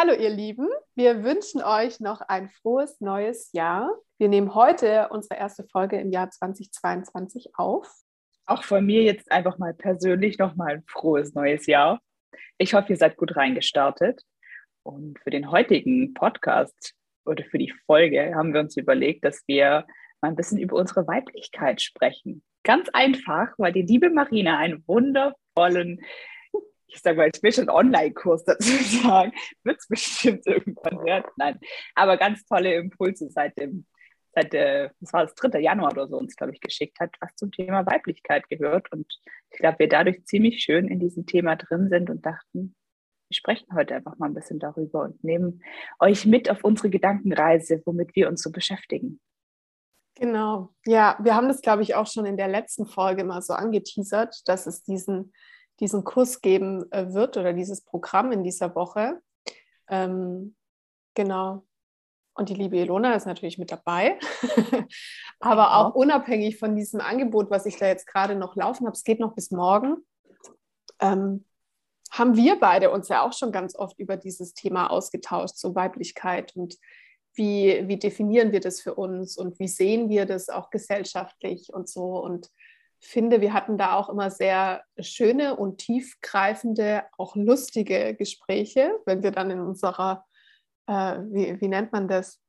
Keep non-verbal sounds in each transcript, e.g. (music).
Hallo ihr Lieben, wir wünschen euch noch ein frohes neues Jahr. Wir nehmen heute unsere erste Folge im Jahr 2022 auf. Auch von mir jetzt einfach mal persönlich nochmal ein frohes neues Jahr. Ich hoffe, ihr seid gut reingestartet. Und für den heutigen Podcast oder für die Folge haben wir uns überlegt, dass wir mal ein bisschen über unsere Weiblichkeit sprechen. Ganz einfach, weil die liebe Marina einen wundervollen ich sage mal, ich will schon Online-Kurs dazu (laughs) sagen, wird es bestimmt irgendwann werden. Nein, aber ganz tolle Impulse seit dem, seit der, das war das 3. Januar oder so, uns, glaube ich, geschickt hat, was zum Thema Weiblichkeit gehört. Und ich glaube, wir dadurch ziemlich schön in diesem Thema drin sind und dachten, wir sprechen heute einfach mal ein bisschen darüber und nehmen euch mit auf unsere Gedankenreise, womit wir uns so beschäftigen. Genau, ja, wir haben das, glaube ich, auch schon in der letzten Folge mal so angeteasert, dass es diesen diesen Kurs geben äh, wird oder dieses Programm in dieser Woche. Ähm, genau. Und die liebe Ilona ist natürlich mit dabei. (laughs) Aber auch unabhängig von diesem Angebot, was ich da jetzt gerade noch laufen habe, es geht noch bis morgen, ähm, haben wir beide uns ja auch schon ganz oft über dieses Thema ausgetauscht, so Weiblichkeit und wie, wie definieren wir das für uns und wie sehen wir das auch gesellschaftlich und so. Und finde, wir hatten da auch immer sehr schöne und tiefgreifende, auch lustige Gespräche, wenn wir dann in unserer, äh, wie, wie nennt man das,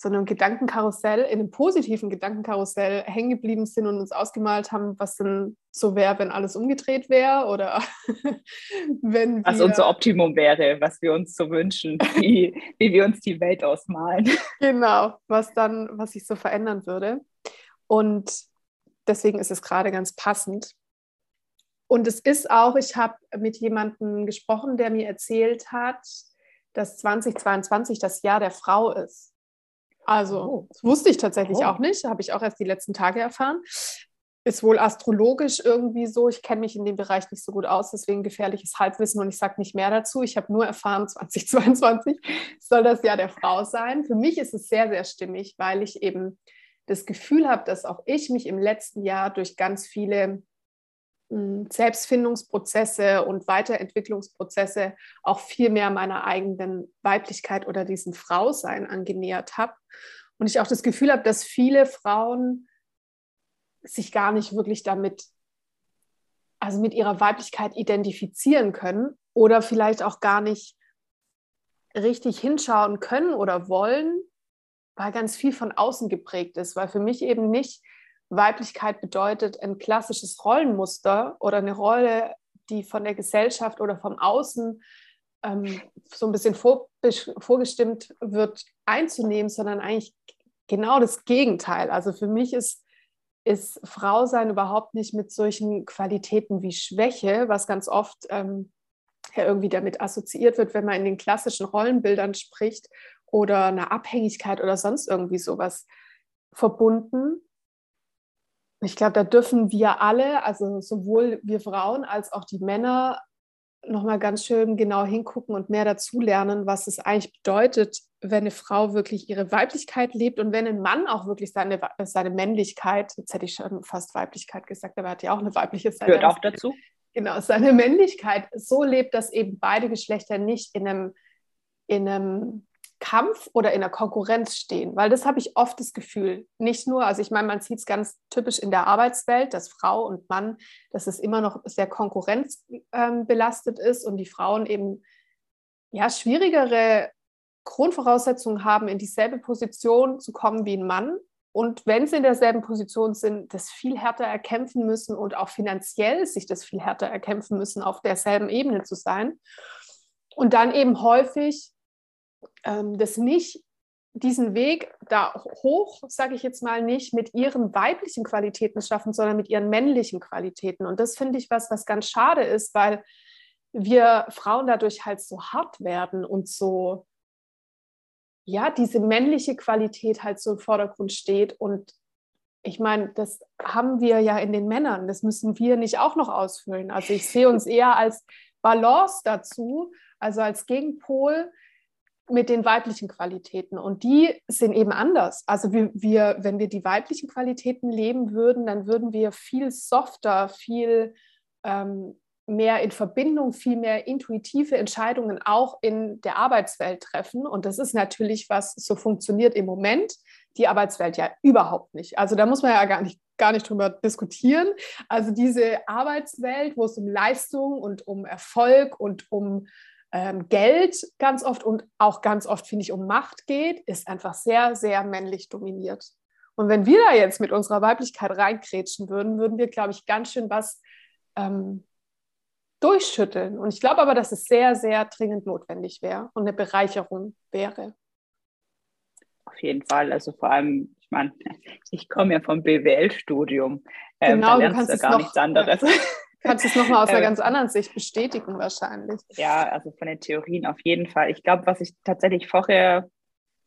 so einem Gedankenkarussell, in einem positiven Gedankenkarussell hängen geblieben sind und uns ausgemalt haben, was denn so wäre, wenn alles umgedreht wäre oder (laughs) wenn Was unser Optimum wäre, was wir uns so wünschen, wie, (laughs) wie wir uns die Welt ausmalen. Genau, was dann, was sich so verändern würde. Und deswegen ist es gerade ganz passend. Und es ist auch, ich habe mit jemandem gesprochen, der mir erzählt hat, dass 2022 das Jahr der Frau ist. Also, oh. das wusste ich tatsächlich oh. auch nicht, habe ich auch erst die letzten Tage erfahren. Ist wohl astrologisch irgendwie so. Ich kenne mich in dem Bereich nicht so gut aus, deswegen gefährliches Halbwissen und ich sage nicht mehr dazu. Ich habe nur erfahren, (laughs) 2022 soll das Jahr der Frau sein. Für mich ist es sehr, sehr stimmig, weil ich eben das Gefühl habe, dass auch ich mich im letzten Jahr durch ganz viele hm, Selbstfindungsprozesse und Weiterentwicklungsprozesse auch viel mehr meiner eigenen Weiblichkeit oder diesem Frausein angenähert habe. Und ich auch das Gefühl habe, dass viele Frauen sich gar nicht wirklich damit, also mit ihrer Weiblichkeit identifizieren können oder vielleicht auch gar nicht richtig hinschauen können oder wollen, weil ganz viel von außen geprägt ist, weil für mich eben nicht Weiblichkeit bedeutet ein klassisches Rollenmuster oder eine Rolle, die von der Gesellschaft oder vom Außen ähm, so ein bisschen vor, vorgestimmt wird, einzunehmen, sondern eigentlich genau das Gegenteil. Also für mich ist, ist Frausein überhaupt nicht mit solchen Qualitäten wie Schwäche, was ganz oft ähm, ja irgendwie damit assoziiert wird, wenn man in den klassischen Rollenbildern spricht oder eine Abhängigkeit oder sonst irgendwie sowas verbunden. Ich glaube, da dürfen wir alle, also sowohl wir Frauen als auch die Männer, nochmal ganz schön genau hingucken und mehr dazu lernen, was es eigentlich bedeutet, wenn eine Frau wirklich ihre Weiblichkeit lebt und wenn ein Mann auch wirklich seine, seine Männlichkeit, jetzt hätte ich schon fast Weiblichkeit gesagt, aber er hat ja auch eine weibliche Seite. Gehört auch dazu. Genau, seine Männlichkeit so lebt, dass eben beide Geschlechter nicht in einem, in einem Kampf oder in der Konkurrenz stehen, weil das habe ich oft das Gefühl. Nicht nur, also ich meine, man sieht es ganz typisch in der Arbeitswelt, dass Frau und Mann, dass es immer noch sehr konkurrenzbelastet ähm, ist und die Frauen eben ja schwierigere Grundvoraussetzungen haben, in dieselbe Position zu kommen wie ein Mann. Und wenn sie in derselben Position sind, das viel härter erkämpfen müssen und auch finanziell sich das viel härter erkämpfen müssen, auf derselben Ebene zu sein. Und dann eben häufig ähm, das nicht, diesen Weg da hoch, sage ich jetzt mal nicht, mit ihren weiblichen Qualitäten schaffen, sondern mit ihren männlichen Qualitäten. Und das finde ich was, was ganz schade ist, weil wir Frauen dadurch halt so hart werden und so, ja, diese männliche Qualität halt so im Vordergrund steht. Und ich meine, das haben wir ja in den Männern, das müssen wir nicht auch noch ausfüllen. Also ich sehe uns eher als Balance dazu, also als Gegenpol mit den weiblichen Qualitäten und die sind eben anders. Also wir, wir, wenn wir die weiblichen Qualitäten leben würden, dann würden wir viel softer, viel ähm, mehr in Verbindung, viel mehr intuitive Entscheidungen auch in der Arbeitswelt treffen. Und das ist natürlich, was so funktioniert im Moment, die Arbeitswelt ja überhaupt nicht. Also da muss man ja gar nicht, gar nicht drüber diskutieren. Also diese Arbeitswelt, wo es um Leistung und um Erfolg und um ähm, Geld ganz oft und auch ganz oft, finde ich, um Macht geht, ist einfach sehr, sehr männlich dominiert. Und wenn wir da jetzt mit unserer Weiblichkeit reinkrätschen würden, würden wir, glaube ich, ganz schön was ähm, durchschütteln. Und ich glaube aber, dass es sehr, sehr dringend notwendig wäre und eine Bereicherung wäre. Auf jeden Fall. Also vor allem, ich meine, (laughs) ich komme ja vom BWL-Studium. Ähm, genau, da du kannst du gar noch, nichts anderes. (laughs) Kannst es nochmal aus einer ganz anderen Sicht bestätigen wahrscheinlich. Ja, also von den Theorien auf jeden Fall. Ich glaube, was ich tatsächlich vorher,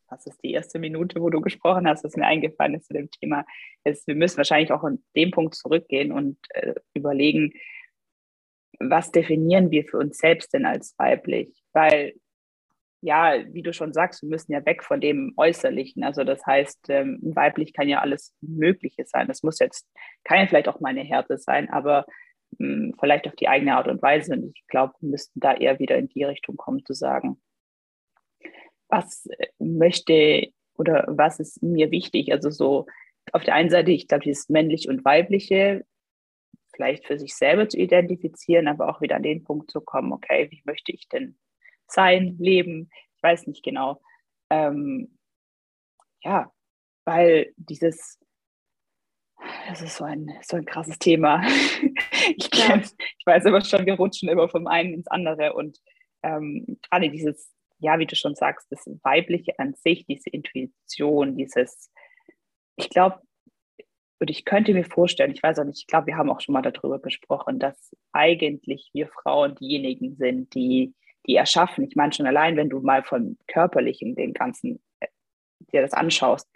was ist die erste Minute, wo du gesprochen hast, was mir eingefallen ist zu dem Thema, ist, wir müssen wahrscheinlich auch an dem Punkt zurückgehen und äh, überlegen, was definieren wir für uns selbst denn als weiblich? Weil, ja, wie du schon sagst, wir müssen ja weg von dem Äußerlichen. Also das heißt, ähm, weiblich kann ja alles Mögliche sein. Das muss jetzt, kann ja vielleicht auch mal eine Härte sein, aber mh, hm, vielleicht auf die eigene Art und Weise. Und ich glaube, wir müssten da eher wieder in die Richtung kommen, zu sagen, was möchte oder was ist mir wichtig? Also so auf der einen Seite, ich glaube, dieses männlich und weibliche vielleicht für sich selber zu identifizieren, aber auch wieder an den Punkt zu kommen, okay, wie möchte ich denn sein, leben? Ich weiß nicht genau. Ähm, ja, weil dieses, das ist so ein, so ein krasses Thema. (laughs) ich, ja. ich weiß aber schon, wir rutschen immer vom einen ins andere und ähm, gerade dieses, ja, wie du schon sagst, das Weibliche an sich, diese Intuition, dieses, ich glaube, und ich könnte mir vorstellen, ich weiß auch nicht, ich glaube, wir haben auch schon mal darüber gesprochen, dass eigentlich wir Frauen diejenigen sind, die, die erschaffen. Ich meine schon allein, wenn du mal von körperlichen den ganzen äh, dir das anschaust,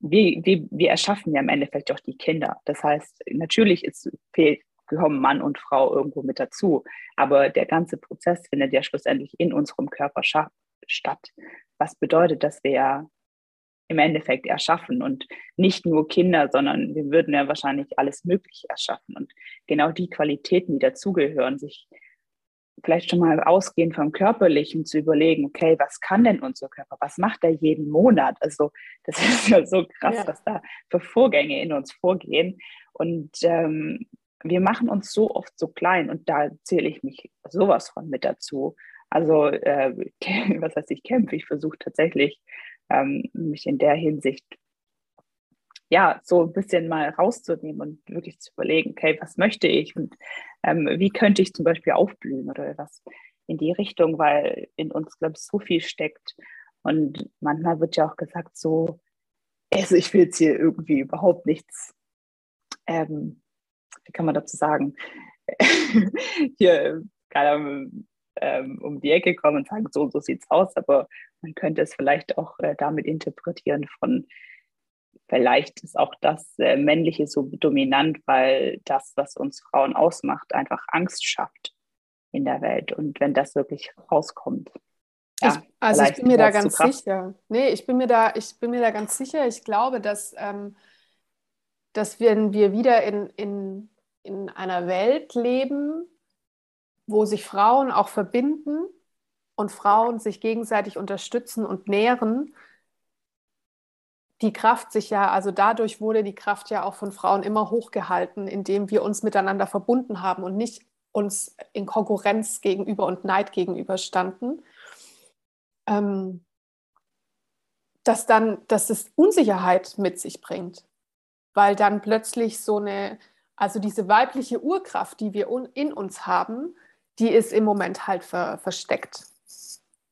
wir, wir, wir erschaffen ja im Endeffekt auch die Kinder. Das heißt, natürlich ist, fehlt, gehören Mann und Frau irgendwo mit dazu, aber der ganze Prozess findet ja schlussendlich in unserem Körper statt. Was bedeutet, dass wir ja im Endeffekt erschaffen und nicht nur Kinder, sondern wir würden ja wahrscheinlich alles Mögliche erschaffen und genau die Qualitäten, die dazugehören, sich vielleicht schon mal ausgehend vom Körperlichen zu überlegen, okay, was kann denn unser Körper, was macht er jeden Monat? Also (laughs) das ist ja so krass, ja. was da für Vorgänge in uns vorgehen und ähm, wir machen uns so oft so klein und da zähle ich mich sowas von mit dazu. Also äh, (laughs) was heißt, ich kämpfe, ich versuche tatsächlich ähm, mich in der Hinsicht ja, so ein bisschen mal rauszunehmen und wirklich zu überlegen, okay, was möchte ich und ähm, wie könnte ich zum Beispiel aufblühen oder was in die Richtung, weil in uns, glaube ich, so viel steckt. Und manchmal wird ja auch gesagt, so, also ich will jetzt hier irgendwie überhaupt nichts, ähm, wie kann man dazu sagen, (laughs) hier, Ahnung, ähm, um die Ecke kommen und sagen, so, so sieht es aus, aber man könnte es vielleicht auch äh, damit interpretieren von, vielleicht ist auch das äh, Männliche so dominant, weil das, was uns Frauen ausmacht, einfach Angst schafft in der Welt. Und wenn das wirklich rauskommt. Ja, ich, also ich bin mir da ganz sicher. Nee, ich bin mir da, ich bin mir da ganz sicher. Ich glaube, dass, ähm, dass wenn wir wieder in, in, in einer Welt leben, wo sich Frauen auch verbinden und Frauen sich gegenseitig unterstützen und nähren, die Kraft sich ja, also dadurch wurde die Kraft ja auch von Frauen immer hochgehalten, indem wir uns miteinander verbunden haben und nicht uns in Konkurrenz gegenüber und Neid gegenüber standen. Ähm, dass dann, dass es Unsicherheit mit sich bringt, weil dann plötzlich so eine, also diese weibliche Urkraft, die wir in uns haben, die ist im Moment halt ver versteckt.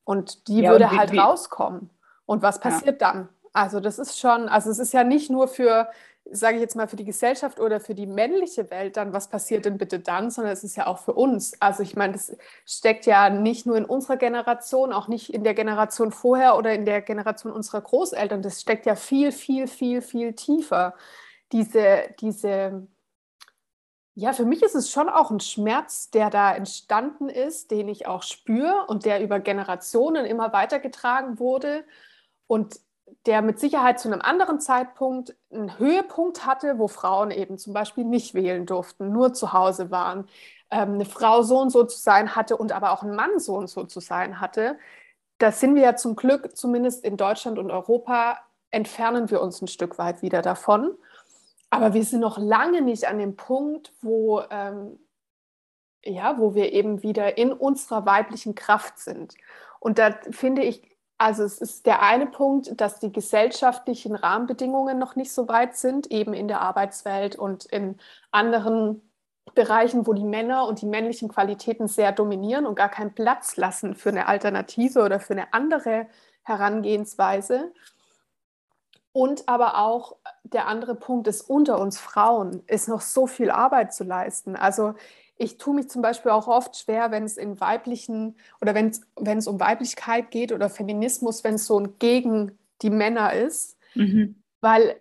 Und die ja, würde und wie, halt wie, rauskommen. Und was passiert ja. dann? Also das ist schon, also es ist ja nicht nur für, sage ich jetzt mal, für die Gesellschaft oder für die männliche Welt dann, was passiert denn bitte dann, sondern es ist ja auch für uns. Also ich meine, das steckt ja nicht nur in unserer Generation, auch nicht in der Generation vorher oder in der Generation unserer Großeltern. Das steckt ja viel, viel, viel, viel tiefer. Diese, diese ja, für mich ist es schon auch ein Schmerz, der da entstanden ist, den ich auch spüre und der über Generationen immer weitergetragen wurde und der mit Sicherheit zu einem anderen Zeitpunkt einen Höhepunkt hatte, wo Frauen eben zum Beispiel nicht wählen durften, nur zu Hause waren, ähm, eine Frau so und so zu sein hatte und aber auch ein Mann so und so zu sein hatte. Da sind wir ja zum Glück, zumindest in Deutschland und Europa, entfernen wir uns ein Stück weit wieder davon. Aber wir sind noch lange nicht an dem Punkt, wo, ähm, ja, wo wir eben wieder in unserer weiblichen Kraft sind. Und da finde ich, also es ist der eine Punkt, dass die gesellschaftlichen Rahmenbedingungen noch nicht so weit sind, eben in der Arbeitswelt und in anderen Bereichen, wo die Männer und die männlichen Qualitäten sehr dominieren und gar keinen Platz lassen für eine Alternative oder für eine andere Herangehensweise. Und aber auch der andere Punkt ist, unter uns Frauen ist noch so viel Arbeit zu leisten. Also ich tue mich zum Beispiel auch oft schwer, wenn es in weiblichen oder wenn es, um Weiblichkeit geht oder Feminismus, wenn es so ein gegen die Männer ist, mhm. weil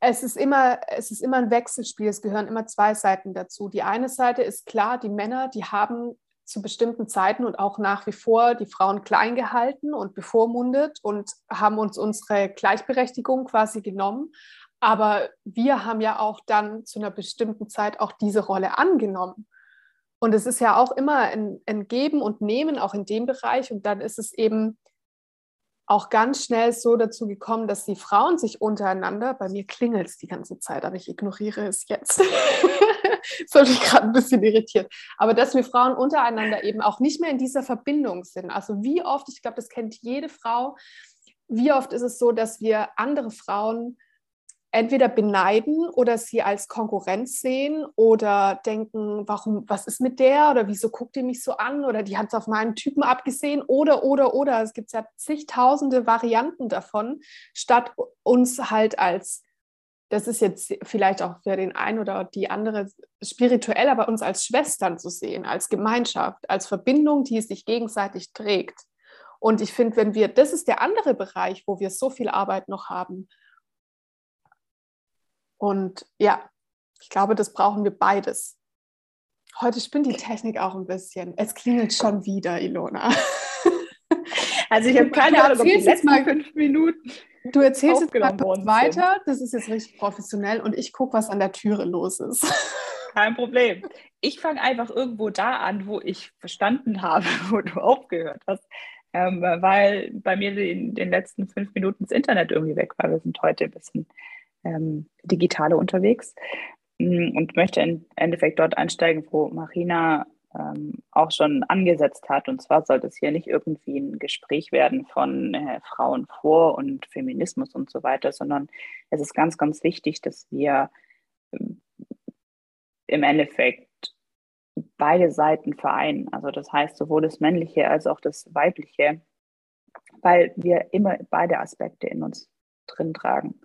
es ist, immer, es ist immer ein Wechselspiel, es gehören immer zwei Seiten dazu. Die eine Seite ist klar, die Männer, die haben zu bestimmten Zeiten und auch nach wie vor die Frauen klein gehalten und bevormundet und haben uns unsere Gleichberechtigung quasi genommen. Aber wir haben ja auch dann zu einer bestimmten Zeit auch diese Rolle angenommen. Und es ist ja auch immer ein, ein Geben und Nehmen, auch in dem Bereich. Und dann ist es eben auch ganz schnell so dazu gekommen, dass die Frauen sich untereinander, bei mir klingelt es die ganze Zeit, aber ich ignoriere es jetzt. (laughs) das hat mich gerade ein bisschen irritiert. Aber dass wir Frauen untereinander eben auch nicht mehr in dieser Verbindung sind. Also wie oft, ich glaube, das kennt jede Frau, wie oft ist es so, dass wir andere Frauen entweder beneiden oder sie als Konkurrenz sehen oder denken, warum, was ist mit der oder wieso guckt die mich so an oder die hat es auf meinen Typen abgesehen oder, oder, oder. Es gibt ja zigtausende Varianten davon, statt uns halt als, das ist jetzt vielleicht auch für den einen oder die andere spirituell, aber uns als Schwestern zu sehen, als Gemeinschaft, als Verbindung, die sich gegenseitig trägt. Und ich finde, wenn wir, das ist der andere Bereich, wo wir so viel Arbeit noch haben, und ja, ich glaube, das brauchen wir beides. Heute spinnt die Technik auch ein bisschen. Es klingelt schon wieder, Ilona. (laughs) Also ich habe keine Ahnung, ob die letzten mal, fünf Minuten. Du erzählst jetzt mal weiter. Das ist jetzt richtig professionell und ich gucke, was an der Türe los ist. (laughs) Kein Problem. Ich fange einfach irgendwo da an, wo ich verstanden habe, (laughs) wo du aufgehört hast. Ähm, weil bei mir in den letzten fünf Minuten das Internet irgendwie weg war. Wir sind heute ein bisschen ähm, Digitale unterwegs mm, und möchte im Endeffekt dort einsteigen, wo Marina ähm, auch schon angesetzt hat. Und zwar sollte es hier nicht irgendwie ein Gespräch werden von äh, Frauen vor und Feminismus und so weiter, sondern es ist ganz, ganz wichtig, dass wir äh, im Endeffekt beide Seiten vereinen. Also das heißt sowohl das Männliche als auch das Weibliche, weil wir immer beide Aspekte in uns drin tragen.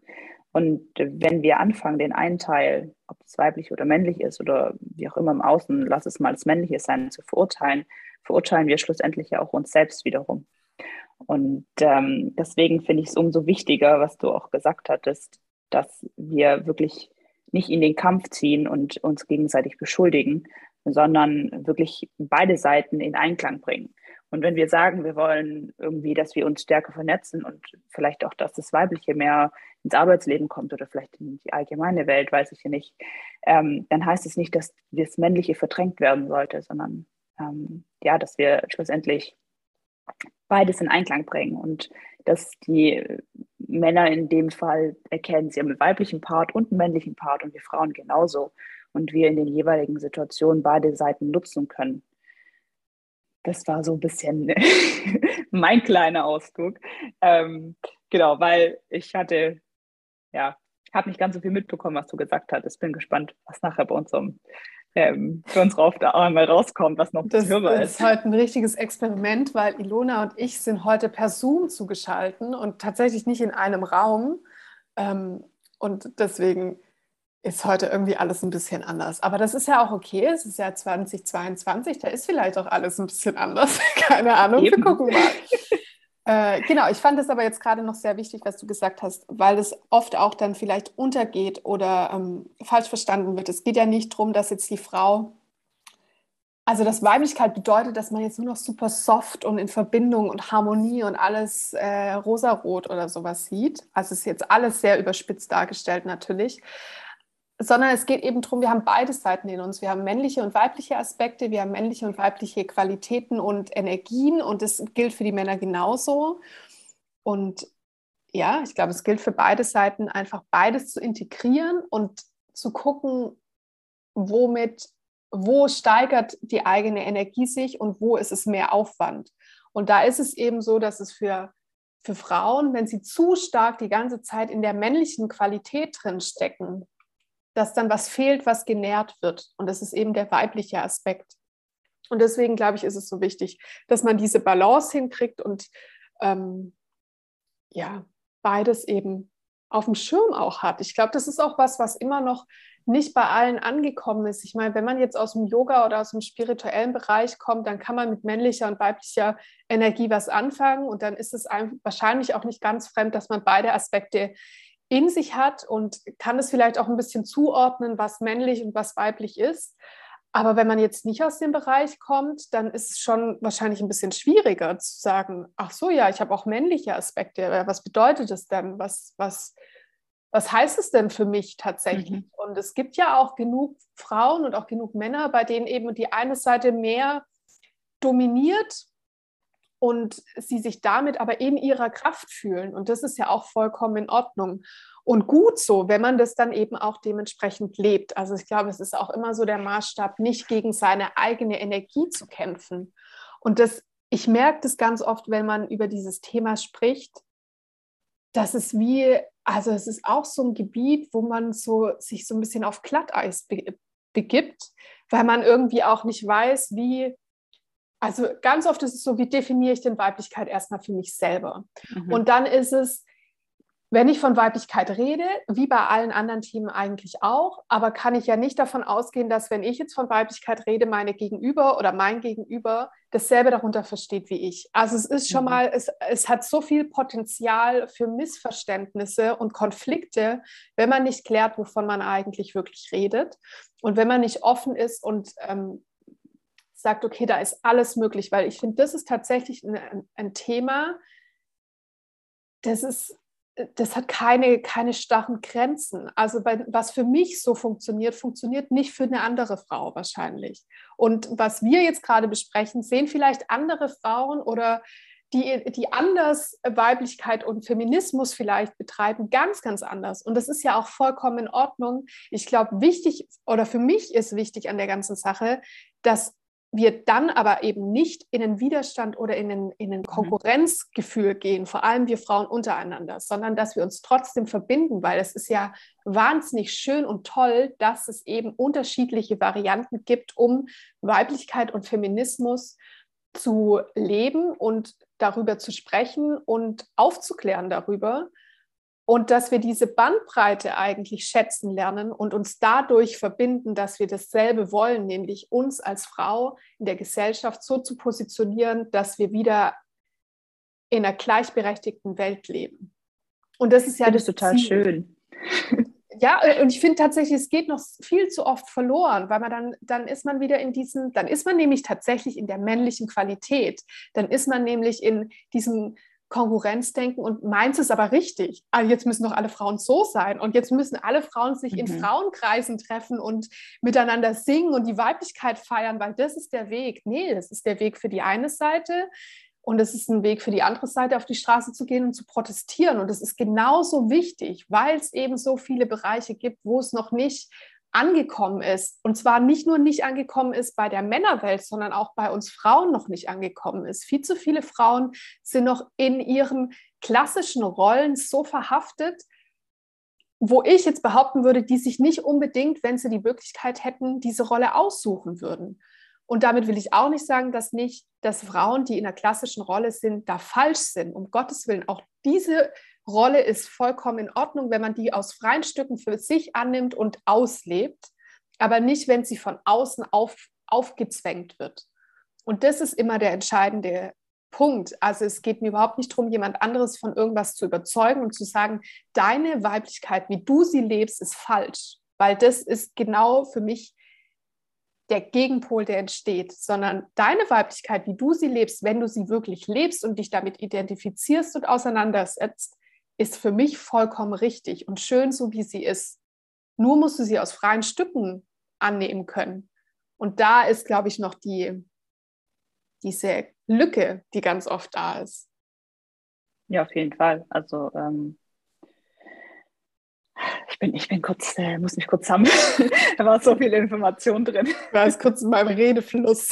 Und wenn wir anfangen, den einen Teil, ob es weiblich oder männlich ist oder wie auch immer im Außen, lass es mal das Männliche sein, zu verurteilen, verurteilen wir schlussendlich ja auch uns selbst wiederum. Und ähm, deswegen finde ich es umso wichtiger, was du auch gesagt hattest, dass wir wirklich nicht in den Kampf ziehen und uns gegenseitig beschuldigen, sondern wirklich beide Seiten in Einklang bringen. Und wenn wir sagen, wir wollen irgendwie, dass wir uns stärker vernetzen und vielleicht auch, dass das Weibliche mehr ins Arbeitsleben kommt oder vielleicht in die allgemeine Welt, weiß ich ja nicht, ähm, dann heißt es nicht, dass das Männliche verdrängt werden sollte, sondern ähm, ja, dass wir schlussendlich beides in Einklang bringen und dass die Männer in dem Fall erkennen, sie haben einen weiblichen Part und einen männlichen Part und wir Frauen genauso und wir in den jeweiligen Situationen beide Seiten nutzen können das war so ein bisschen (laughs) mein kleiner Ausdruck. Ähm, genau, weil ich hatte, ja, habe nicht ganz so viel mitbekommen, was du gesagt hattest. Bin gespannt, was nachher bei uns um, ähm, für uns auf der einmal rauskommt, was noch das, hörbar ist. Das ist heute ein richtiges Experiment, weil Ilona und ich sind heute per Zoom zugeschaltet und tatsächlich nicht in einem Raum. Ähm, und deswegen ist heute irgendwie alles ein bisschen anders. Aber das ist ja auch okay. Es ist ja 2022, da ist vielleicht auch alles ein bisschen anders. (laughs) Keine Ahnung, Eben. wir gucken mal. (laughs) äh, genau, ich fand es aber jetzt gerade noch sehr wichtig, was du gesagt hast, weil es oft auch dann vielleicht untergeht oder ähm, falsch verstanden wird. Es geht ja nicht darum, dass jetzt die Frau, also dass Weiblichkeit bedeutet, dass man jetzt nur noch super soft und in Verbindung und Harmonie und alles äh, rosarot oder sowas sieht. Also es ist jetzt alles sehr überspitzt dargestellt natürlich sondern es geht eben darum, wir haben beide Seiten in uns. Wir haben männliche und weibliche Aspekte, wir haben männliche und weibliche Qualitäten und Energien und das gilt für die Männer genauso. Und ja, ich glaube, es gilt für beide Seiten, einfach beides zu integrieren und zu gucken, womit, wo steigert die eigene Energie sich und wo ist es mehr Aufwand. Und da ist es eben so, dass es für, für Frauen, wenn sie zu stark die ganze Zeit in der männlichen Qualität drin stecken, dass dann was fehlt, was genährt wird. Und das ist eben der weibliche Aspekt. Und deswegen glaube ich, ist es so wichtig, dass man diese Balance hinkriegt und ähm, ja, beides eben auf dem Schirm auch hat. Ich glaube, das ist auch was, was immer noch nicht bei allen angekommen ist. Ich meine, wenn man jetzt aus dem Yoga oder aus dem spirituellen Bereich kommt, dann kann man mit männlicher und weiblicher Energie was anfangen und dann ist es wahrscheinlich auch nicht ganz fremd, dass man beide Aspekte in sich hat und kann es vielleicht auch ein bisschen zuordnen, was männlich und was weiblich ist. Aber wenn man jetzt nicht aus dem Bereich kommt, dann ist es schon wahrscheinlich ein bisschen schwieriger zu sagen, ach so, ja, ich habe auch männliche Aspekte. Was bedeutet das denn? Was, was, was heißt es denn für mich tatsächlich? Mhm. Und es gibt ja auch genug Frauen und auch genug Männer, bei denen eben die eine Seite mehr dominiert und sie sich damit aber in ihrer Kraft fühlen. Und das ist ja auch vollkommen in Ordnung. Und gut so, wenn man das dann eben auch dementsprechend lebt. Also ich glaube, es ist auch immer so der Maßstab, nicht gegen seine eigene Energie zu kämpfen. Und das, ich merke das ganz oft, wenn man über dieses Thema spricht, dass es wie, also es ist auch so ein Gebiet, wo man so sich so ein bisschen auf Glatteis begibt, weil man irgendwie auch nicht weiß, wie also ganz oft ist es so, wie definiere ich denn Weiblichkeit erstmal für mich selber? Mhm. Und dann ist es, wenn ich von Weiblichkeit rede, wie bei allen anderen Themen eigentlich auch, aber kann ich ja nicht davon ausgehen, dass wenn ich jetzt von Weiblichkeit rede, meine Gegenüber oder mein Gegenüber dasselbe darunter versteht wie ich. Also es ist schon mhm. mal, es, es hat so viel Potenzial für Missverständnisse und Konflikte, wenn man nicht klärt, wovon man eigentlich wirklich redet und wenn man nicht offen ist und ähm, sagt, okay, da ist alles möglich, weil ich finde, das ist tatsächlich ein, ein Thema, das ist, das hat keine, keine starren Grenzen. Also bei, was für mich so funktioniert, funktioniert nicht für eine andere Frau wahrscheinlich. Und was wir jetzt gerade besprechen, sehen vielleicht andere Frauen oder die, die anders Weiblichkeit und Feminismus vielleicht betreiben, ganz, ganz anders. Und das ist ja auch vollkommen in Ordnung. Ich glaube, wichtig oder für mich ist wichtig an der ganzen Sache, dass wir dann aber eben nicht in den Widerstand oder in ein, in ein mhm. Konkurrenzgefühl gehen, vor allem wir Frauen untereinander, sondern dass wir uns trotzdem verbinden, weil es ist ja wahnsinnig schön und toll, dass es eben unterschiedliche Varianten gibt, um Weiblichkeit und Feminismus zu leben und darüber zu sprechen und aufzuklären darüber. Und dass wir diese Bandbreite eigentlich schätzen lernen und uns dadurch verbinden, dass wir dasselbe wollen, nämlich uns als Frau in der Gesellschaft so zu positionieren, dass wir wieder in einer gleichberechtigten Welt leben. Und das ist ja das, das total Ziel. schön. Ja, und ich finde tatsächlich, es geht noch viel zu oft verloren, weil man dann, dann ist man wieder in diesem, dann ist man nämlich tatsächlich in der männlichen Qualität. Dann ist man nämlich in diesem Konkurrenzdenken und meins ist aber richtig. Also jetzt müssen doch alle Frauen so sein und jetzt müssen alle Frauen sich mhm. in Frauenkreisen treffen und miteinander singen und die Weiblichkeit feiern, weil das ist der Weg. Nee, das ist der Weg für die eine Seite und es ist ein Weg für die andere Seite, auf die Straße zu gehen und zu protestieren. Und das ist genauso wichtig, weil es eben so viele Bereiche gibt, wo es noch nicht angekommen ist. Und zwar nicht nur nicht angekommen ist bei der Männerwelt, sondern auch bei uns Frauen noch nicht angekommen ist. Viel zu viele Frauen sind noch in ihren klassischen Rollen so verhaftet, wo ich jetzt behaupten würde, die sich nicht unbedingt, wenn sie die Möglichkeit hätten, diese Rolle aussuchen würden. Und damit will ich auch nicht sagen, dass nicht, dass Frauen, die in der klassischen Rolle sind, da falsch sind. Um Gottes Willen, auch diese Rolle ist vollkommen in Ordnung, wenn man die aus freien Stücken für sich annimmt und auslebt, aber nicht, wenn sie von außen auf, aufgezwängt wird. Und das ist immer der entscheidende Punkt. Also es geht mir überhaupt nicht darum, jemand anderes von irgendwas zu überzeugen und zu sagen, deine Weiblichkeit, wie du sie lebst, ist falsch, weil das ist genau für mich der Gegenpol, der entsteht, sondern deine Weiblichkeit, wie du sie lebst, wenn du sie wirklich lebst und dich damit identifizierst und auseinandersetzt, ist für mich vollkommen richtig und schön, so wie sie ist. Nur musst du sie aus freien Stücken annehmen können. Und da ist, glaube ich, noch die, diese Lücke, die ganz oft da ist. Ja, auf jeden Fall. Also ähm, ich bin, ich bin kurz, äh, muss mich kurz sammeln. (laughs) da war so viel Information drin. Ich war jetzt kurz in meinem Redefluss.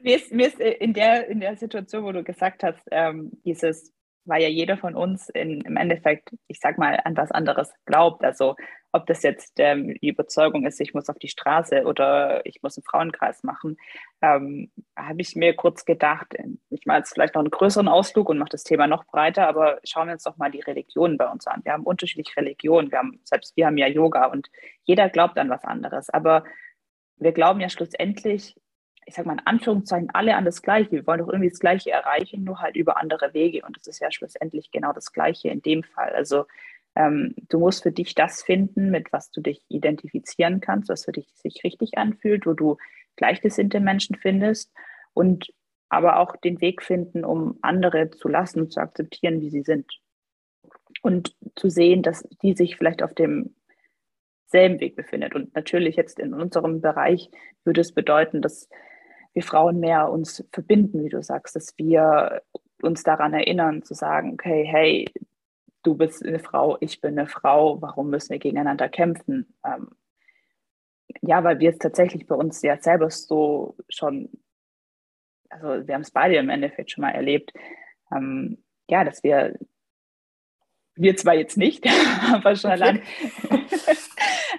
mir ist, mir ist in, der, in der Situation, wo du gesagt hast, ähm, dieses, weil ja jeder von uns in, im Endeffekt, ich sag mal, an was anderes glaubt. Also ob das jetzt ähm, die Überzeugung ist, ich muss auf die Straße oder ich muss einen Frauenkreis machen, ähm, habe ich mir kurz gedacht, ich mache jetzt vielleicht noch einen größeren Ausflug und mache das Thema noch breiter, aber schauen wir uns doch mal die Religionen bei uns an. Wir haben unterschiedliche Religionen, wir haben, selbst wir haben ja Yoga und jeder glaubt an was anderes. Aber wir glauben ja schlussendlich, ich sage mal in Anführungszeichen, alle an das Gleiche. Wir wollen doch irgendwie das Gleiche erreichen, nur halt über andere Wege. Und das ist ja schlussendlich genau das Gleiche in dem Fall. Also ähm, du musst für dich das finden, mit was du dich identifizieren kannst, was für dich sich richtig anfühlt, wo du gleichgesinnte Menschen findest und aber auch den Weg finden, um andere zu lassen und zu akzeptieren, wie sie sind. Und zu sehen, dass die sich vielleicht auf dem selben Weg befindet. Und natürlich jetzt in unserem Bereich würde es bedeuten, dass wir Frauen mehr uns verbinden, wie du sagst, dass wir uns daran erinnern, zu sagen, okay, hey, du bist eine Frau, ich bin eine Frau, warum müssen wir gegeneinander kämpfen? Ähm, ja, weil wir es tatsächlich bei uns ja selber so schon, also wir haben es beide im Endeffekt schon mal erlebt, ähm, ja, dass wir, wir zwar jetzt nicht, (laughs) aber schon okay. allein,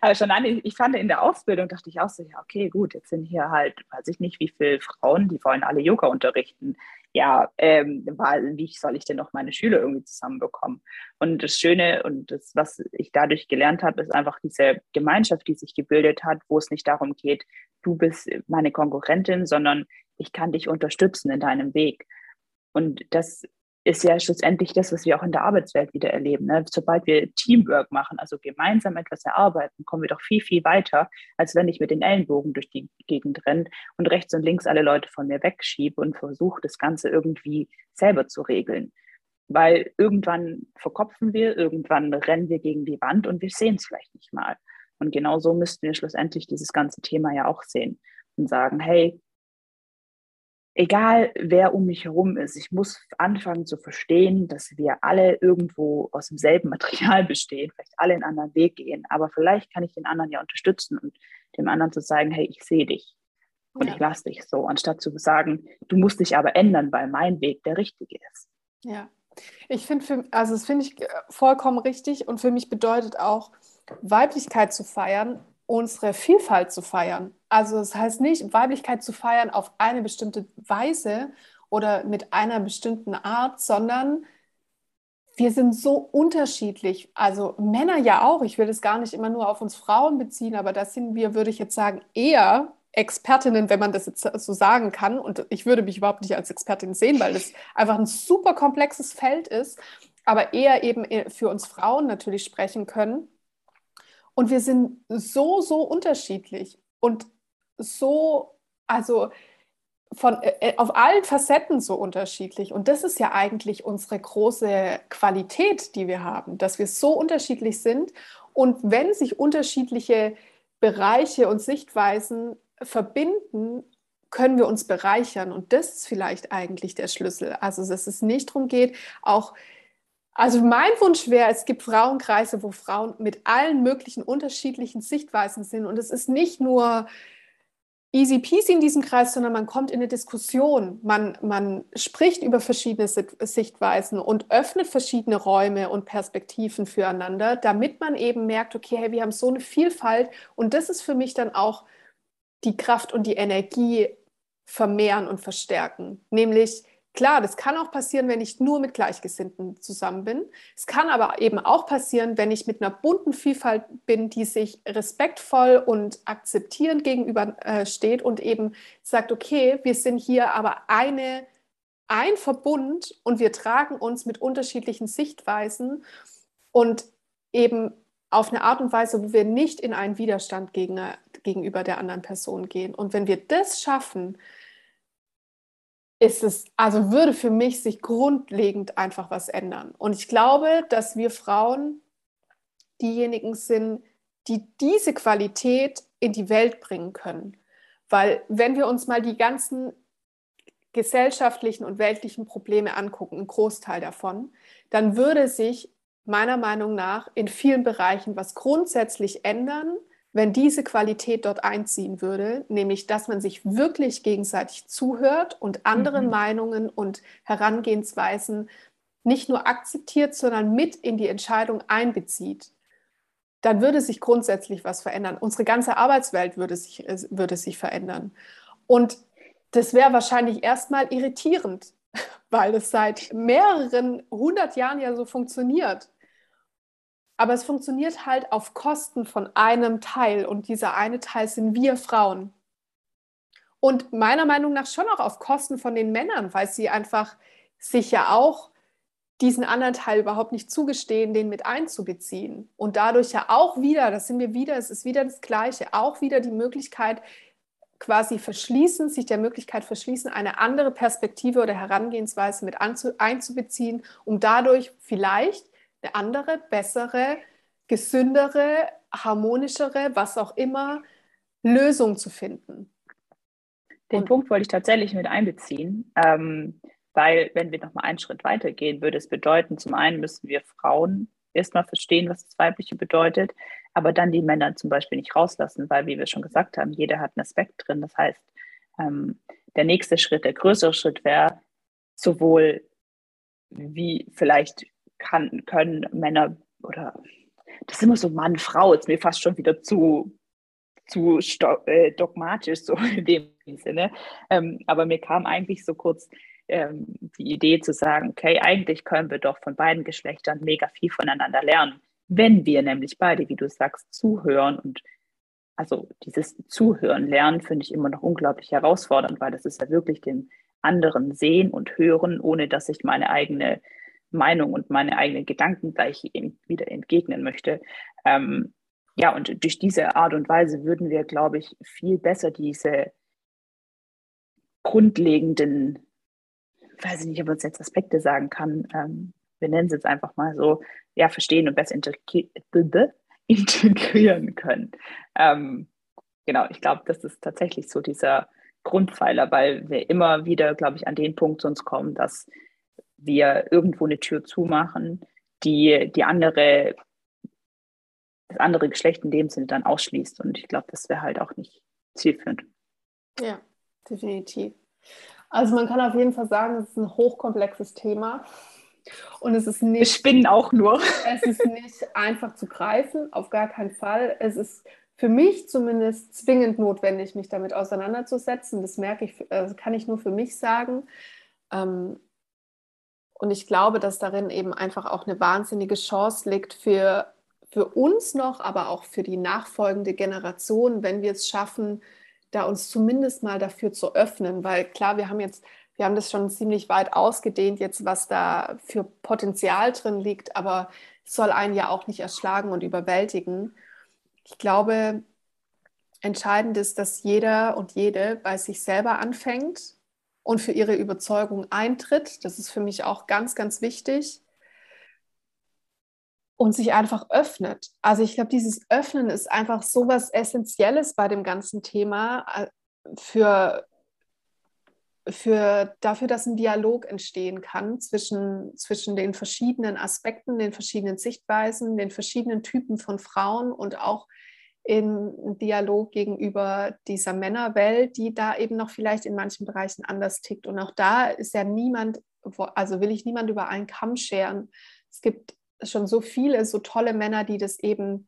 aber schon allein, ich fand in der Ausbildung, dachte ich auch so, ja, okay, gut, jetzt sind hier halt, weiß ich nicht, wie viele Frauen, die wollen alle Yoga unterrichten ja, ähm, weil, wie soll ich denn noch meine Schüler irgendwie zusammenbekommen? Und das Schöne und das, was ich dadurch gelernt habe, ist einfach diese Gemeinschaft, die sich gebildet hat, wo es nicht darum geht, du bist meine Konkurrentin, sondern ich kann dich unterstützen in deinem Weg. Und das ist ja schlussendlich das, was wir auch in der Arbeitswelt wieder erleben. Ne? Sobald wir Teamwork machen, also gemeinsam etwas erarbeiten, kommen wir doch viel, viel weiter, als wenn ich mit den Ellenbogen durch die Gegend renne und rechts und links alle Leute von mir wegschiebe und versuche, das Ganze irgendwie selber zu regeln. Weil irgendwann verkopfen wir, irgendwann rennen wir gegen die Wand und wir sehen es vielleicht nicht mal. Und genau so müssten wir schlussendlich dieses ganze Thema ja auch sehen und sagen, hey, egal wer um mich herum ist, ich muss anfangen zu verstehen, dass wir alle irgendwo aus demselben (laughs) Material bestehen, vielleicht alle einen anderen Weg gehen, aber vielleicht kann ich den anderen ja unterstützen und dem anderen zu sagen, hey, ich sehe dich und ja. ich lasse dich so, anstatt zu sagen, du musst dich aber ändern, weil mein Weg der richtige ist. Ja, ich finde, also das finde ich vollkommen richtig und für mich bedeutet auch, Weiblichkeit zu feiern, unsere Vielfalt zu feiern. Also das heißt nicht, Weiblichkeit zu feiern auf eine bestimmte Weise oder mit einer bestimmten Art, sondern wir sind so unterschiedlich. Also Männer ja auch. Ich will das gar nicht immer nur auf uns Frauen beziehen, aber da sind wir, würde ich jetzt sagen, eher Expertinnen, wenn man das jetzt so sagen kann. Und ich würde mich überhaupt nicht als Expertin sehen, weil das einfach ein super komplexes Feld ist, aber eher eben für uns Frauen natürlich sprechen können und wir sind so, so unterschiedlich und so, also von, äh, äh, auf allen Facetten so unterschiedlich. Und das ist ja eigentlich unsere große Qualität, die wir haben, dass wir so unterschiedlich sind. Und wenn sich unterschiedliche Bereiche und Sichtweisen verbinden, können wir uns bereichern. Und das ist vielleicht eigentlich der Schlüssel. Also, dass es nicht darum geht, auch also mein Wunsch wäre, es gibt Frauenkreise, wo Frauen mit allen möglichen unterschiedlichen Sichtweisen sind. Und es ist nicht nur easy peasy in diesem Kreis, sondern man kommt in eine Diskussion. Man, man spricht über verschiedene Sichtweisen und öffnet verschiedene Räume und Perspektiven füreinander, damit man eben merkt, okay, hey, wir haben so eine Vielfalt. Und das ist für mich dann auch die Kraft und die Energie vermehren und verstärken. Nämlich Klar, das kann auch passieren, wenn ich nur mit Gleichgesinnten zusammen bin. Es kann aber eben auch passieren, wenn ich mit einer bunten Vielfalt bin, die sich respektvoll und akzeptierend gegenüber äh, und eben sagt, okay, wir sind hier aber eine, ein Verbund und wir tragen uns mit unterschiedlichen Sichtweisen und eben auf eine Art und Weise, wo wir nicht in einen Widerstand gegen, gegenüber der anderen Person gehen. Und wenn wir das schaffen, ist es, also würde für mich sich grundlegend einfach was ändern. Und ich glaube, dass wir Frauen diejenigen sind, die diese Qualität in die Welt bringen können. Weil wenn wir uns mal die ganzen gesellschaftlichen und weltlichen Probleme angucken, ein Großteil davon, dann würde sich meiner Meinung nach in vielen Bereichen was grundsätzlich ändern, wenn diese Qualität dort einziehen würde, nämlich dass man sich wirklich gegenseitig zuhört und andere mhm. Meinungen und Herangehensweisen nicht nur akzeptiert, sondern mit in die Entscheidung einbezieht, dann würde sich grundsätzlich was verändern. Unsere ganze Arbeitswelt würde sich, würde sich verändern. Und das wäre wahrscheinlich erstmal irritierend, (laughs) weil es seit mehreren hundert Jahren ja so funktioniert. Aber es funktioniert halt auf Kosten von einem Teil und dieser eine Teil sind wir Frauen. Und meiner Meinung nach schon auch auf Kosten von den Männern, weil sie einfach sich ja auch diesen anderen Teil überhaupt nicht zugestehen, den mit einzubeziehen. Und dadurch ja auch wieder, das sind wir wieder, es ist wieder das Gleiche, auch wieder die Möglichkeit, quasi verschließen, sich der Möglichkeit verschließen, eine andere Perspektive oder Herangehensweise mit einzubeziehen, um dadurch vielleicht eine andere, bessere, gesündere, harmonischere, was auch immer, Lösung zu finden. Den Und Punkt wollte ich tatsächlich mit einbeziehen. Ähm, weil, wenn wir nochmal einen Schritt weiter gehen, würde es bedeuten, zum einen müssen wir Frauen erstmal verstehen, was das Weibliche bedeutet, aber dann die Männer zum Beispiel nicht rauslassen, weil, wie wir schon gesagt haben, jeder hat einen Aspekt drin. Das heißt, ähm, der nächste Schritt, der größere Schritt wäre, sowohl wie vielleicht kann, können Männer oder das ist immer so Mann, Frau, ist mir fast schon wieder zu, zu äh, dogmatisch, so (laughs) in dem Sinne. Ähm, aber mir kam eigentlich so kurz ähm, die Idee zu sagen, okay, eigentlich können wir doch von beiden Geschlechtern mega viel voneinander lernen, wenn wir nämlich beide, wie du sagst, zuhören und also dieses Zuhören lernen finde ich immer noch unglaublich herausfordernd, weil das ist ja wirklich den anderen sehen und hören, ohne dass ich meine eigene Meinung und meine eigenen Gedanken gleich wieder entgegnen möchte. Ähm, ja, und durch diese Art und Weise würden wir, glaube ich, viel besser diese grundlegenden weiß ich nicht, ob man jetzt Aspekte sagen kann. Ähm, wir nennen es jetzt einfach mal so, ja, verstehen und besser (laughs) integrieren können. Ähm, genau, ich glaube, das ist tatsächlich so dieser Grundpfeiler, weil wir immer wieder, glaube ich, an den Punkt zu uns kommen, dass wir irgendwo eine Tür zumachen, die die andere, das andere Geschlecht in dem Sinne dann ausschließt. Und ich glaube, das wäre halt auch nicht zielführend. Ja, definitiv. Also man kann auf jeden Fall sagen, es ist ein hochkomplexes Thema. Und es ist nicht. Wir spinnen auch nur. Es ist nicht einfach zu greifen, auf gar keinen Fall. Es ist für mich zumindest zwingend notwendig, mich damit auseinanderzusetzen. Das merke ich, das kann ich nur für mich sagen. Ähm, und ich glaube, dass darin eben einfach auch eine wahnsinnige Chance liegt für, für uns noch, aber auch für die nachfolgende Generation, wenn wir es schaffen, da uns zumindest mal dafür zu öffnen, weil klar, wir haben jetzt, wir haben das schon ziemlich weit ausgedehnt jetzt, was da für Potenzial drin liegt, aber es soll einen ja auch nicht erschlagen und überwältigen. Ich glaube, entscheidend ist, dass jeder und jede bei sich selber anfängt und für ihre Überzeugung eintritt. Das ist für mich auch ganz, ganz wichtig und sich einfach öffnet. Also ich glaube, dieses Öffnen ist einfach so was Essentielles bei dem ganzen Thema äh, für, für dafür, dass ein Dialog entstehen kann zwischen, zwischen den verschiedenen Aspekten, den verschiedenen Sichtweisen, den verschiedenen Typen von Frauen und auch in Dialog gegenüber dieser Männerwelt, die da eben noch vielleicht in manchen Bereichen anders tickt. Und auch da ist ja niemand, also will ich niemand über einen Kamm scheren. Es gibt schon so viele, so tolle Männer, die das eben,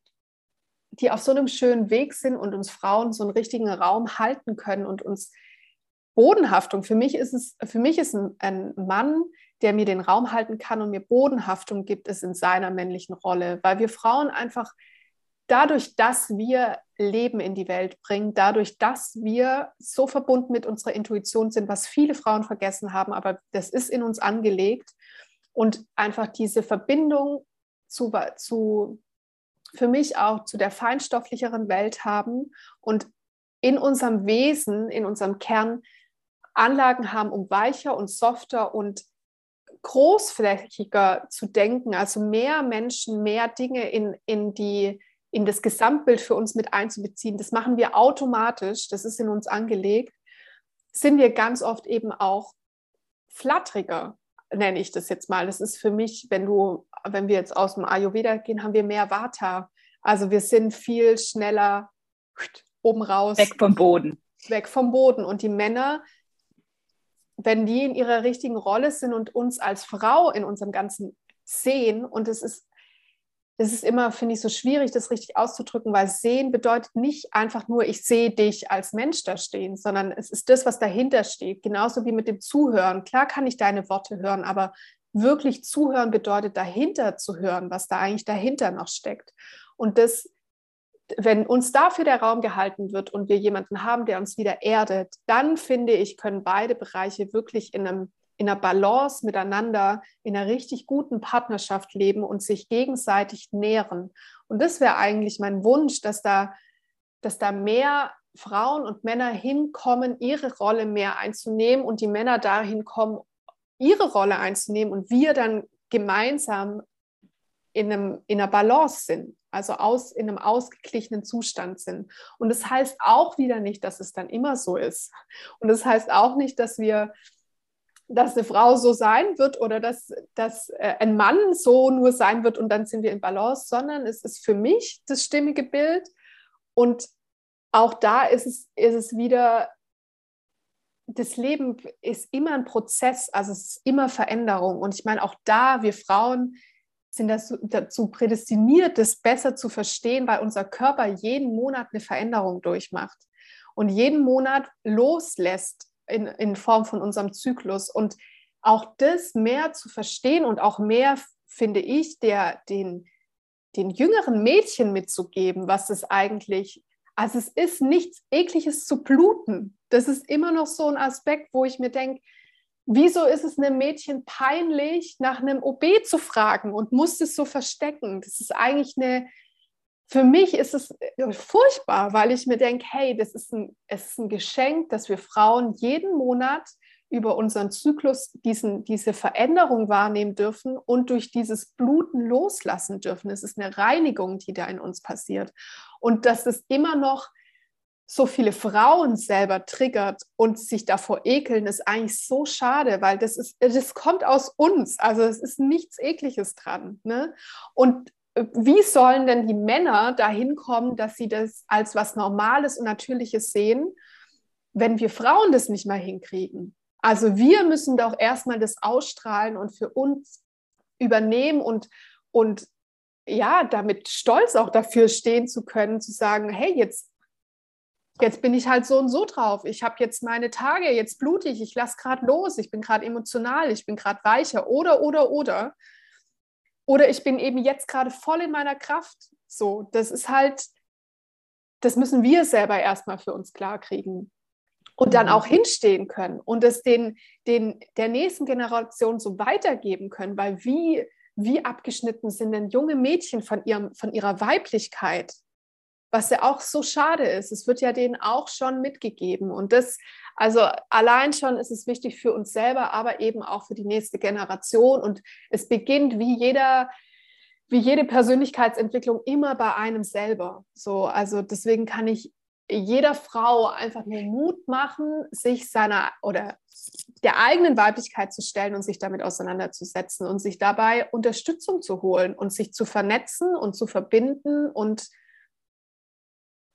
die auf so einem schönen Weg sind und uns Frauen so einen richtigen Raum halten können und uns Bodenhaftung. Für mich ist es, für mich ist ein, ein Mann, der mir den Raum halten kann und mir Bodenhaftung gibt, es in seiner männlichen Rolle, weil wir Frauen einfach dadurch, dass wir Leben in die Welt bringen, dadurch, dass wir so verbunden mit unserer Intuition sind, was viele Frauen vergessen haben, aber das ist in uns angelegt, und einfach diese Verbindung zu, zu, für mich auch zu der feinstofflicheren Welt haben und in unserem Wesen, in unserem Kern Anlagen haben, um weicher und softer und großflächiger zu denken, also mehr Menschen, mehr Dinge in, in, die, in das Gesamtbild für uns mit einzubeziehen. Das machen wir automatisch, das ist in uns angelegt, sind wir ganz oft eben auch flatteriger, nenne ich das jetzt mal. Das ist für mich, wenn du, wenn wir jetzt aus dem Ayurveda gehen, haben wir mehr Vata. Also wir sind viel schneller oben raus. Weg vom Boden. Weg vom Boden. Und die Männer, wenn die in ihrer richtigen Rolle sind und uns als Frau in unserem Ganzen sehen, und es ist es ist immer, finde ich, so schwierig, das richtig auszudrücken, weil sehen bedeutet nicht einfach nur, ich sehe dich als Mensch da stehen, sondern es ist das, was dahinter steht. Genauso wie mit dem Zuhören. Klar kann ich deine Worte hören, aber wirklich zuhören bedeutet dahinter zu hören, was da eigentlich dahinter noch steckt. Und das, wenn uns dafür der Raum gehalten wird und wir jemanden haben, der uns wieder erdet, dann finde ich, können beide Bereiche wirklich in einem in einer Balance miteinander, in einer richtig guten Partnerschaft leben und sich gegenseitig nähren. Und das wäre eigentlich mein Wunsch, dass da, dass da mehr Frauen und Männer hinkommen, ihre Rolle mehr einzunehmen und die Männer dahin kommen, ihre Rolle einzunehmen und wir dann gemeinsam in, einem, in einer Balance sind, also aus, in einem ausgeglichenen Zustand sind. Und das heißt auch wieder nicht, dass es dann immer so ist. Und das heißt auch nicht, dass wir dass eine Frau so sein wird oder dass, dass äh, ein Mann so nur sein wird und dann sind wir in Balance, sondern es ist für mich das stimmige Bild. Und auch da ist es, ist es wieder, das Leben ist immer ein Prozess, also es ist immer Veränderung. Und ich meine, auch da, wir Frauen sind dazu, dazu prädestiniert, das besser zu verstehen, weil unser Körper jeden Monat eine Veränderung durchmacht und jeden Monat loslässt in, in Form von unserem Zyklus. Und auch das mehr zu verstehen und auch mehr, finde ich, der, den, den jüngeren Mädchen mitzugeben, was es eigentlich, also es ist nichts Ekliges zu bluten. Das ist immer noch so ein Aspekt, wo ich mir denke, wieso ist es einem Mädchen peinlich, nach einem OB zu fragen und muss es so verstecken? Das ist eigentlich eine, für mich ist es äh, furchtbar, weil ich mir denke, hey, das ist ein, es ist ein Geschenk, dass wir Frauen jeden Monat über unseren Zyklus diesen, diese Veränderung wahrnehmen dürfen und durch dieses Bluten loslassen dürfen. Es ist eine Reinigung, die da in uns passiert. Und dass es immer noch so viele Frauen selber triggert und sich davor ekeln, ist eigentlich so schade, weil das ist, das kommt aus uns. Also es ist nichts Ekliges dran. Ne? Und wie sollen denn die Männer dahin kommen, dass sie das als was Normales und Natürliches sehen, wenn wir Frauen das nicht mal hinkriegen? Also wir müssen doch erstmal das ausstrahlen und für uns übernehmen und, und ja, damit stolz auch dafür stehen zu können, zu sagen, hey, jetzt, jetzt bin ich halt so und so drauf. Ich habe jetzt meine Tage, jetzt blutig, ich lasse gerade los, ich bin gerade emotional, ich bin gerade weicher oder, oder, oder. Oder ich bin eben jetzt gerade voll in meiner Kraft. So, das ist halt, das müssen wir selber erstmal für uns klarkriegen. Und dann mhm. auch hinstehen können und es den, den, der nächsten Generation so weitergeben können, weil wie, wie abgeschnitten sind denn junge Mädchen von, ihrem, von ihrer Weiblichkeit? Was ja auch so schade ist. Es wird ja denen auch schon mitgegeben. Und das, also allein schon ist es wichtig für uns selber, aber eben auch für die nächste Generation. Und es beginnt wie jeder, wie jede Persönlichkeitsentwicklung immer bei einem selber. So, also deswegen kann ich jeder Frau einfach nur Mut machen, sich seiner oder der eigenen Weiblichkeit zu stellen und sich damit auseinanderzusetzen und sich dabei Unterstützung zu holen und sich zu vernetzen und zu verbinden und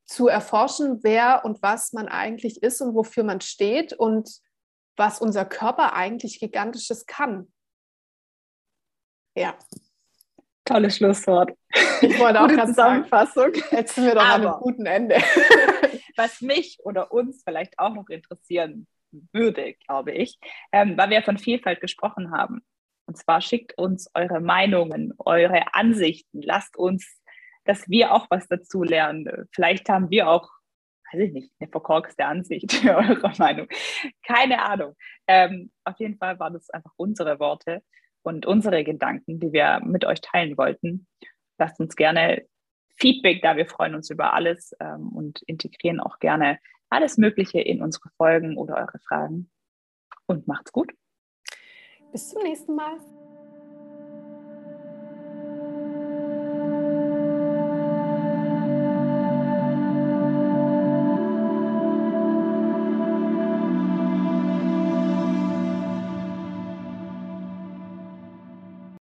zu erforschen, wer und was man eigentlich ist und wofür man steht und was unser Körper eigentlich gigantisches kann. Ja. Tolles Schlusswort. Ich wollte (laughs) auch gerade Zusammenfassung. Jetzt sind wir doch Aber, an einem guten Ende. (laughs) was mich oder uns vielleicht auch noch interessieren würde, glaube ich, ähm, weil wir von Vielfalt gesprochen haben. Und zwar schickt uns eure Meinungen, eure Ansichten, lasst uns dass wir auch was dazu lernen. Vielleicht haben wir auch, weiß ich nicht, eine verkorkste Ansicht (laughs) eurer Meinung. Keine Ahnung. Ähm, auf jeden Fall waren das einfach unsere Worte und unsere Gedanken, die wir mit euch teilen wollten. Lasst uns gerne Feedback da. Wir freuen uns über alles ähm, und integrieren auch gerne alles Mögliche in unsere Folgen oder eure Fragen. Und macht's gut. Bis zum nächsten Mal.